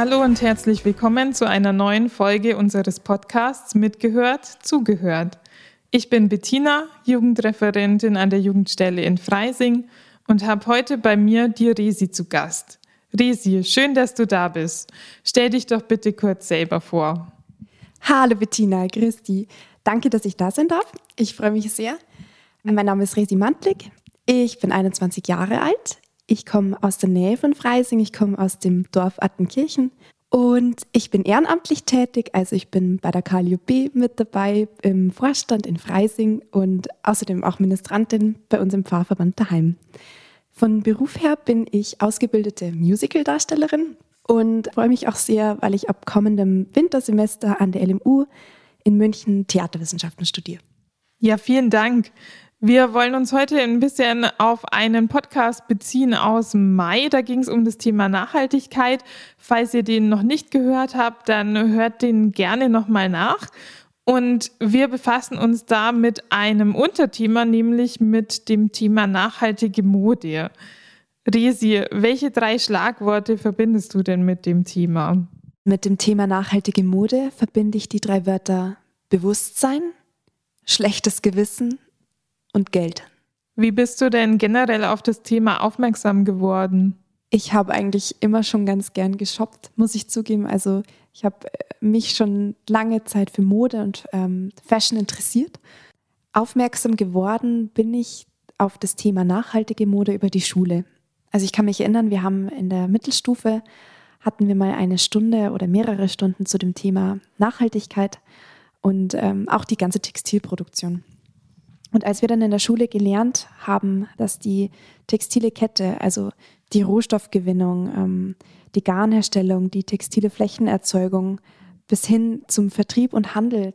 Hallo und herzlich willkommen zu einer neuen Folge unseres Podcasts Mitgehört, Zugehört. Ich bin Bettina, Jugendreferentin an der Jugendstelle in Freising und habe heute bei mir die Resi zu Gast. Resi, schön, dass du da bist. Stell dich doch bitte kurz selber vor. Hallo Bettina, dich. Danke, dass ich da sein darf. Ich freue mich sehr. Mein Name ist Resi Mantlik. Ich bin 21 Jahre alt. Ich komme aus der Nähe von Freising, ich komme aus dem Dorf Attenkirchen und ich bin ehrenamtlich tätig, also ich bin bei der KLUB mit dabei im Vorstand in Freising und außerdem auch Ministrantin bei uns im Pfarrverband daheim. Von Beruf her bin ich ausgebildete Musicaldarstellerin und freue mich auch sehr, weil ich ab kommendem Wintersemester an der LMU in München Theaterwissenschaften studiere. Ja, vielen Dank. Wir wollen uns heute ein bisschen auf einen Podcast beziehen aus Mai. Da ging es um das Thema Nachhaltigkeit. Falls ihr den noch nicht gehört habt, dann hört den gerne nochmal nach. Und wir befassen uns da mit einem Unterthema, nämlich mit dem Thema nachhaltige Mode. Resi, welche drei Schlagworte verbindest du denn mit dem Thema? Mit dem Thema nachhaltige Mode verbinde ich die drei Wörter Bewusstsein, schlechtes Gewissen und Geld. Wie bist du denn generell auf das Thema aufmerksam geworden? Ich habe eigentlich immer schon ganz gern geshoppt, muss ich zugeben. Also ich habe äh, mich schon lange Zeit für Mode und ähm, Fashion interessiert. Aufmerksam geworden bin ich auf das Thema nachhaltige Mode über die Schule. Also ich kann mich erinnern, wir haben in der Mittelstufe hatten wir mal eine Stunde oder mehrere Stunden zu dem Thema Nachhaltigkeit und ähm, auch die ganze Textilproduktion. Und als wir dann in der Schule gelernt haben, dass die textile Kette, also die Rohstoffgewinnung, ähm, die Garnherstellung, die textile Flächenerzeugung bis hin zum Vertrieb und Handel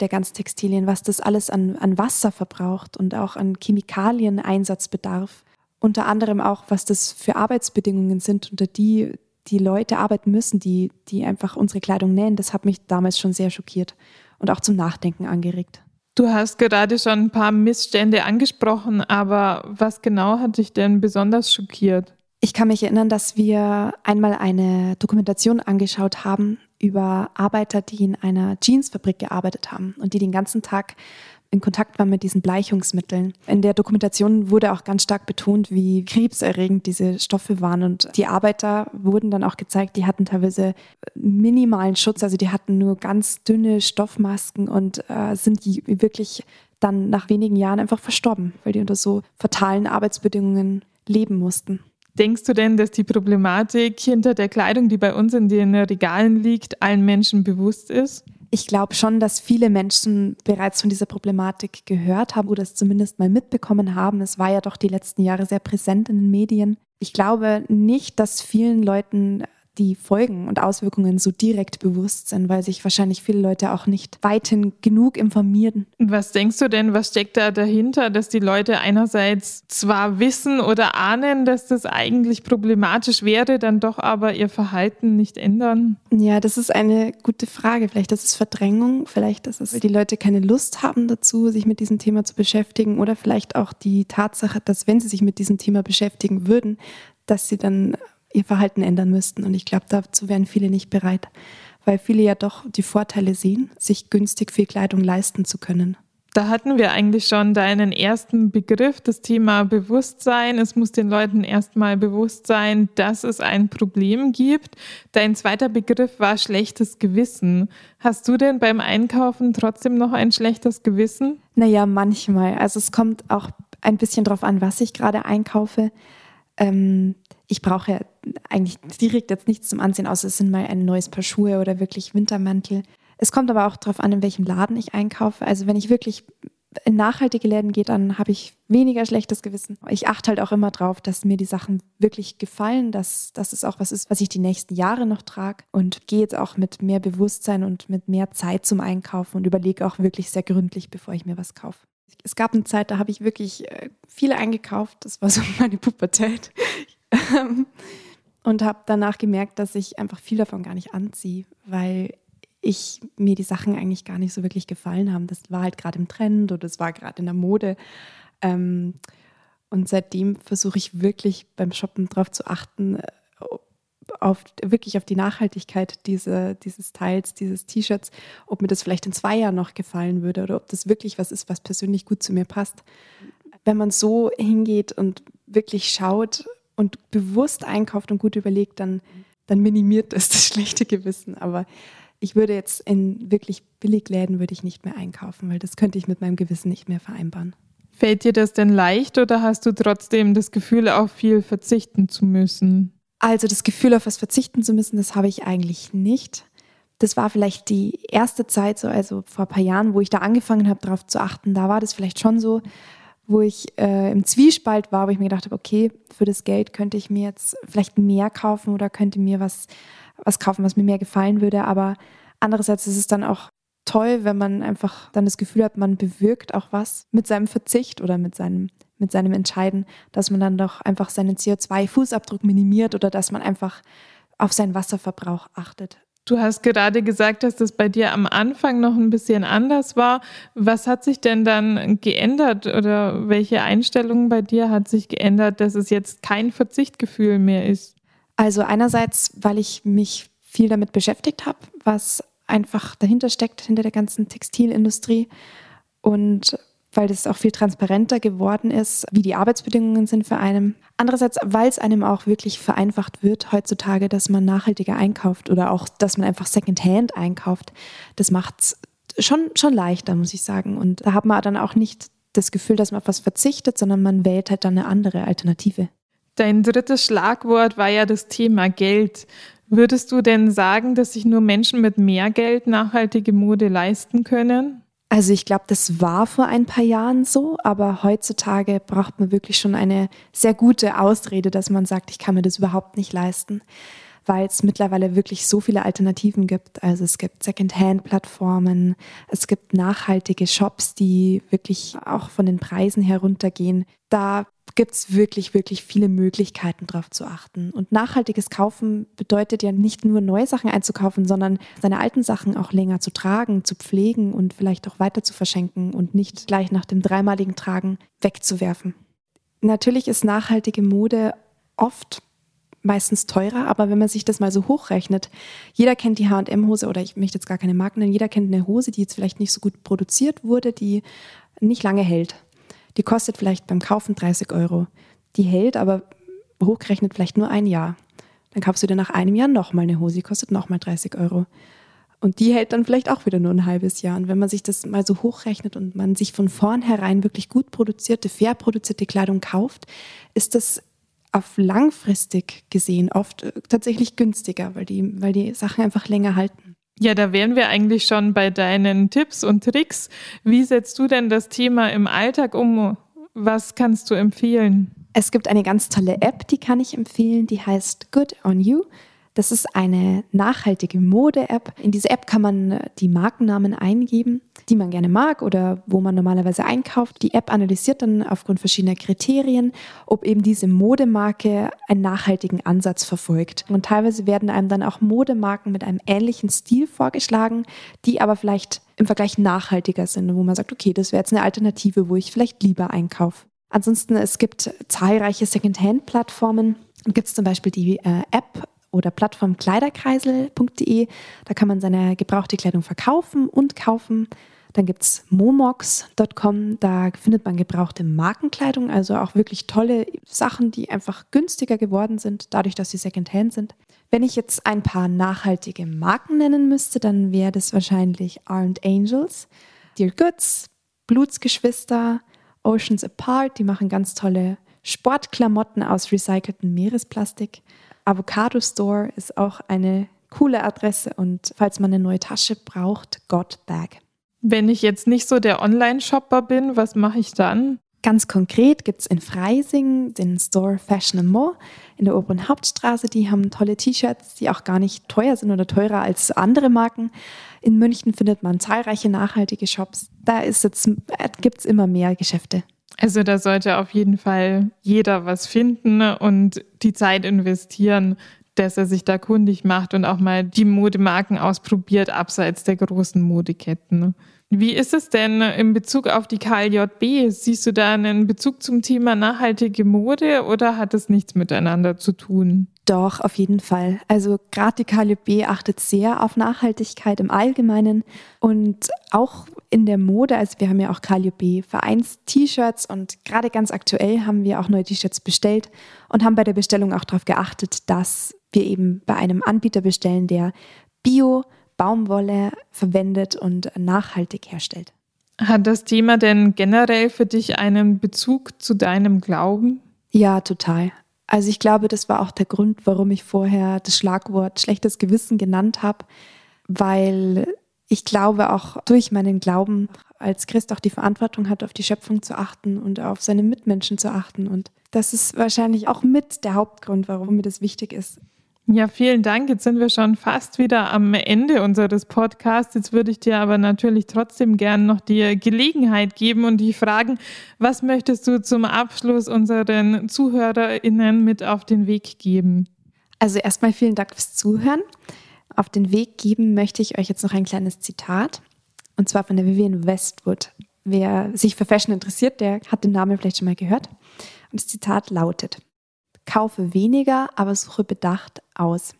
der ganzen Textilien, was das alles an, an Wasser verbraucht und auch an Chemikalien Einsatzbedarf, unter anderem auch, was das für Arbeitsbedingungen sind, unter die die Leute arbeiten müssen, die, die einfach unsere Kleidung nähen, das hat mich damals schon sehr schockiert und auch zum Nachdenken angeregt. Du hast gerade schon ein paar Missstände angesprochen, aber was genau hat dich denn besonders schockiert? Ich kann mich erinnern, dass wir einmal eine Dokumentation angeschaut haben über Arbeiter, die in einer Jeansfabrik gearbeitet haben und die den ganzen Tag in Kontakt war mit diesen Bleichungsmitteln. In der Dokumentation wurde auch ganz stark betont, wie krebserregend diese Stoffe waren. Und die Arbeiter wurden dann auch gezeigt, die hatten teilweise minimalen Schutz, also die hatten nur ganz dünne Stoffmasken und äh, sind wirklich dann nach wenigen Jahren einfach verstorben, weil die unter so fatalen Arbeitsbedingungen leben mussten. Denkst du denn, dass die Problematik hinter der Kleidung, die bei uns in den Regalen liegt, allen Menschen bewusst ist? Ich glaube schon, dass viele Menschen bereits von dieser Problematik gehört haben oder es zumindest mal mitbekommen haben. Es war ja doch die letzten Jahre sehr präsent in den Medien. Ich glaube nicht, dass vielen Leuten die Folgen und Auswirkungen so direkt bewusst sind, weil sich wahrscheinlich viele Leute auch nicht weithin genug informieren. Was denkst du denn, was steckt da dahinter, dass die Leute einerseits zwar wissen oder ahnen, dass das eigentlich problematisch wäre, dann doch aber ihr Verhalten nicht ändern? Ja, das ist eine gute Frage. Vielleicht ist es Verdrängung, vielleicht ist es, weil die Leute keine Lust haben dazu, sich mit diesem Thema zu beschäftigen oder vielleicht auch die Tatsache, dass wenn sie sich mit diesem Thema beschäftigen würden, dass sie dann ihr Verhalten ändern müssten. Und ich glaube, dazu wären viele nicht bereit, weil viele ja doch die Vorteile sehen, sich günstig viel Kleidung leisten zu können. Da hatten wir eigentlich schon deinen ersten Begriff, das Thema Bewusstsein. Es muss den Leuten erstmal bewusst sein, dass es ein Problem gibt. Dein zweiter Begriff war schlechtes Gewissen. Hast du denn beim Einkaufen trotzdem noch ein schlechtes Gewissen? Naja, manchmal. Also es kommt auch ein bisschen darauf an, was ich gerade einkaufe. Ähm, ich brauche eigentlich direkt jetzt nichts zum Ansehen, außer es sind mal ein neues Paar Schuhe oder wirklich Wintermantel. Es kommt aber auch darauf an, in welchem Laden ich einkaufe. Also wenn ich wirklich in nachhaltige Läden gehe, dann habe ich weniger schlechtes Gewissen. Ich achte halt auch immer drauf, dass mir die Sachen wirklich gefallen, dass, dass es auch was ist, was ich die nächsten Jahre noch trage und gehe jetzt auch mit mehr Bewusstsein und mit mehr Zeit zum Einkaufen und überlege auch wirklich sehr gründlich, bevor ich mir was kaufe. Es gab eine Zeit, da habe ich wirklich äh, viel eingekauft. Das war so meine Pubertät. und habe danach gemerkt, dass ich einfach viel davon gar nicht anziehe, weil ich mir die Sachen eigentlich gar nicht so wirklich gefallen haben. Das war halt gerade im Trend oder es war gerade in der Mode. Ähm, und seitdem versuche ich wirklich beim Shoppen darauf zu achten, äh, auf, wirklich auf die Nachhaltigkeit diese, dieses Teils, dieses T-Shirts, ob mir das vielleicht in zwei Jahren noch gefallen würde oder ob das wirklich was ist, was persönlich gut zu mir passt. Wenn man so hingeht und wirklich schaut und bewusst einkauft und gut überlegt, dann, dann minimiert das das schlechte Gewissen. Aber ich würde jetzt in wirklich Billigläden würde ich nicht mehr einkaufen, weil das könnte ich mit meinem Gewissen nicht mehr vereinbaren. Fällt dir das denn leicht oder hast du trotzdem das Gefühl, auf viel verzichten zu müssen? Also das Gefühl, auf was verzichten zu müssen, das habe ich eigentlich nicht. Das war vielleicht die erste Zeit, so also vor ein paar Jahren, wo ich da angefangen habe, darauf zu achten. Da war das vielleicht schon so, wo ich äh, im Zwiespalt war, wo ich mir gedacht habe, okay, für das Geld könnte ich mir jetzt vielleicht mehr kaufen oder könnte mir was was kaufen, was mir mehr gefallen würde. Aber andererseits ist es dann auch toll, wenn man einfach dann das Gefühl hat, man bewirkt auch was mit seinem Verzicht oder mit seinem, mit seinem Entscheiden, dass man dann doch einfach seinen CO2-Fußabdruck minimiert oder dass man einfach auf seinen Wasserverbrauch achtet. Du hast gerade gesagt, dass das bei dir am Anfang noch ein bisschen anders war. Was hat sich denn dann geändert oder welche Einstellung bei dir hat sich geändert, dass es jetzt kein Verzichtgefühl mehr ist? Also einerseits, weil ich mich viel damit beschäftigt habe, was einfach dahinter steckt, hinter der ganzen Textilindustrie und weil das auch viel transparenter geworden ist, wie die Arbeitsbedingungen sind für einen. Andererseits, weil es einem auch wirklich vereinfacht wird heutzutage, dass man nachhaltiger einkauft oder auch, dass man einfach Secondhand einkauft. Das macht es schon, schon leichter, muss ich sagen. Und da hat man dann auch nicht das Gefühl, dass man auf was verzichtet, sondern man wählt halt dann eine andere Alternative. Dein drittes Schlagwort war ja das Thema Geld. Würdest du denn sagen, dass sich nur Menschen mit mehr Geld nachhaltige Mode leisten können? Also ich glaube, das war vor ein paar Jahren so, aber heutzutage braucht man wirklich schon eine sehr gute Ausrede, dass man sagt, ich kann mir das überhaupt nicht leisten, weil es mittlerweile wirklich so viele Alternativen gibt. Also es gibt Second-Hand-Plattformen, es gibt nachhaltige Shops, die wirklich auch von den Preisen heruntergehen. Da gibt es wirklich, wirklich viele Möglichkeiten, darauf zu achten. Und nachhaltiges Kaufen bedeutet ja nicht nur neue Sachen einzukaufen, sondern seine alten Sachen auch länger zu tragen, zu pflegen und vielleicht auch weiter zu verschenken und nicht gleich nach dem dreimaligen Tragen wegzuwerfen. Natürlich ist nachhaltige Mode oft meistens teurer, aber wenn man sich das mal so hochrechnet, jeder kennt die H&M-Hose oder ich möchte jetzt gar keine Marken nennen, jeder kennt eine Hose, die jetzt vielleicht nicht so gut produziert wurde, die nicht lange hält. Die kostet vielleicht beim Kaufen 30 Euro. Die hält aber hochgerechnet vielleicht nur ein Jahr. Dann kaufst du dir nach einem Jahr nochmal eine Hose, die kostet nochmal 30 Euro. Und die hält dann vielleicht auch wieder nur ein halbes Jahr. Und wenn man sich das mal so hochrechnet und man sich von vornherein wirklich gut produzierte, fair produzierte Kleidung kauft, ist das auf langfristig gesehen oft äh, tatsächlich günstiger, weil die, weil die Sachen einfach länger halten. Ja, da wären wir eigentlich schon bei deinen Tipps und Tricks. Wie setzt du denn das Thema im Alltag um? Was kannst du empfehlen? Es gibt eine ganz tolle App, die kann ich empfehlen, die heißt Good on You. Das ist eine nachhaltige Mode-App. In diese App kann man äh, die Markennamen eingeben, die man gerne mag oder wo man normalerweise einkauft. Die App analysiert dann aufgrund verschiedener Kriterien, ob eben diese Modemarke einen nachhaltigen Ansatz verfolgt. Und teilweise werden einem dann auch Modemarken mit einem ähnlichen Stil vorgeschlagen, die aber vielleicht im Vergleich nachhaltiger sind, wo man sagt, okay, das wäre jetzt eine Alternative, wo ich vielleicht lieber einkaufe. Ansonsten, es gibt zahlreiche Secondhand-Plattformen. Gibt es zum Beispiel die äh, App oder Plattform kleiderkreisel.de. Da kann man seine gebrauchte Kleidung verkaufen und kaufen. Dann gibt es momox.com, da findet man gebrauchte Markenkleidung, also auch wirklich tolle Sachen, die einfach günstiger geworden sind, dadurch, dass sie Secondhand sind. Wenn ich jetzt ein paar nachhaltige Marken nennen müsste, dann wäre das wahrscheinlich Aren't Angels, Dear Goods, Blutsgeschwister, Oceans Apart, die machen ganz tolle Sportklamotten aus recyceltem Meeresplastik. Avocado Store ist auch eine coole Adresse und falls man eine neue Tasche braucht, God Bag. Wenn ich jetzt nicht so der Online-Shopper bin, was mache ich dann? Ganz konkret gibt es in Freising den Store Fashion More in der oberen Hauptstraße. Die haben tolle T-Shirts, die auch gar nicht teuer sind oder teurer als andere Marken. In München findet man zahlreiche nachhaltige Shops. Da gibt es immer mehr Geschäfte. Also da sollte auf jeden Fall jeder was finden und die Zeit investieren, dass er sich da kundig macht und auch mal die Modemarken ausprobiert, abseits der großen Modeketten. Wie ist es denn in Bezug auf die KLJB? Siehst du da einen Bezug zum Thema nachhaltige Mode oder hat es nichts miteinander zu tun? Doch, auf jeden Fall. Also gerade die KLJB achtet sehr auf Nachhaltigkeit im Allgemeinen und auch in der Mode. Also wir haben ja auch KLJB Vereins-T-Shirts und gerade ganz aktuell haben wir auch neue T-Shirts bestellt und haben bei der Bestellung auch darauf geachtet, dass wir eben bei einem Anbieter bestellen, der Bio, Baumwolle verwendet und nachhaltig herstellt. Hat das Thema denn generell für dich einen Bezug zu deinem Glauben? Ja, total. Also ich glaube, das war auch der Grund, warum ich vorher das Schlagwort schlechtes Gewissen genannt habe, weil ich glaube auch durch meinen Glauben als Christ auch die Verantwortung hat, auf die Schöpfung zu achten und auf seine Mitmenschen zu achten. Und das ist wahrscheinlich auch mit der Hauptgrund, warum mir das wichtig ist. Ja, vielen Dank. Jetzt sind wir schon fast wieder am Ende unseres Podcasts. Jetzt würde ich dir aber natürlich trotzdem gern noch die Gelegenheit geben und die fragen, was möchtest du zum Abschluss unseren ZuhörerInnen mit auf den Weg geben? Also erstmal vielen Dank fürs Zuhören. Auf den Weg geben möchte ich euch jetzt noch ein kleines Zitat. Und zwar von der Vivienne Westwood. Wer sich für Fashion interessiert, der hat den Namen vielleicht schon mal gehört. Und das Zitat lautet, kaufe weniger, aber suche bedacht aus.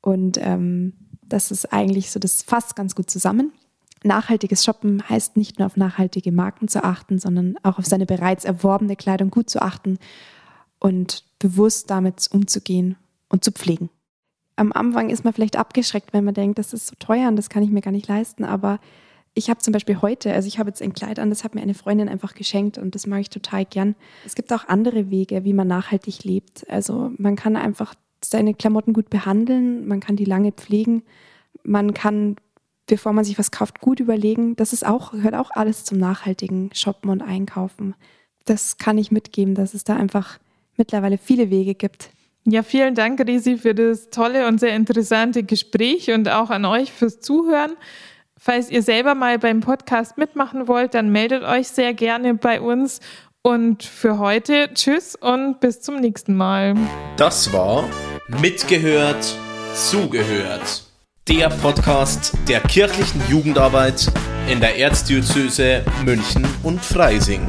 Und ähm, das ist eigentlich so, das fasst ganz gut zusammen. Nachhaltiges Shoppen heißt nicht nur auf nachhaltige Marken zu achten, sondern auch auf seine bereits erworbene Kleidung gut zu achten und bewusst damit umzugehen und zu pflegen. Am Anfang ist man vielleicht abgeschreckt, wenn man denkt, das ist so teuer und das kann ich mir gar nicht leisten, aber ich habe zum Beispiel heute, also ich habe jetzt ein Kleid an, das hat mir eine Freundin einfach geschenkt und das mache ich total gern. Es gibt auch andere Wege, wie man nachhaltig lebt. Also man kann einfach seine Klamotten gut behandeln, man kann die lange pflegen, man kann, bevor man sich was kauft, gut überlegen. Das ist auch, gehört auch alles zum nachhaltigen Shoppen und Einkaufen. Das kann ich mitgeben, dass es da einfach mittlerweile viele Wege gibt. Ja, vielen Dank, Risi, für das tolle und sehr interessante Gespräch und auch an euch fürs Zuhören. Falls ihr selber mal beim Podcast mitmachen wollt, dann meldet euch sehr gerne bei uns. Und für heute tschüss und bis zum nächsten Mal. Das war Mitgehört, Zugehört. Der Podcast der kirchlichen Jugendarbeit in der Erzdiözese München und Freising.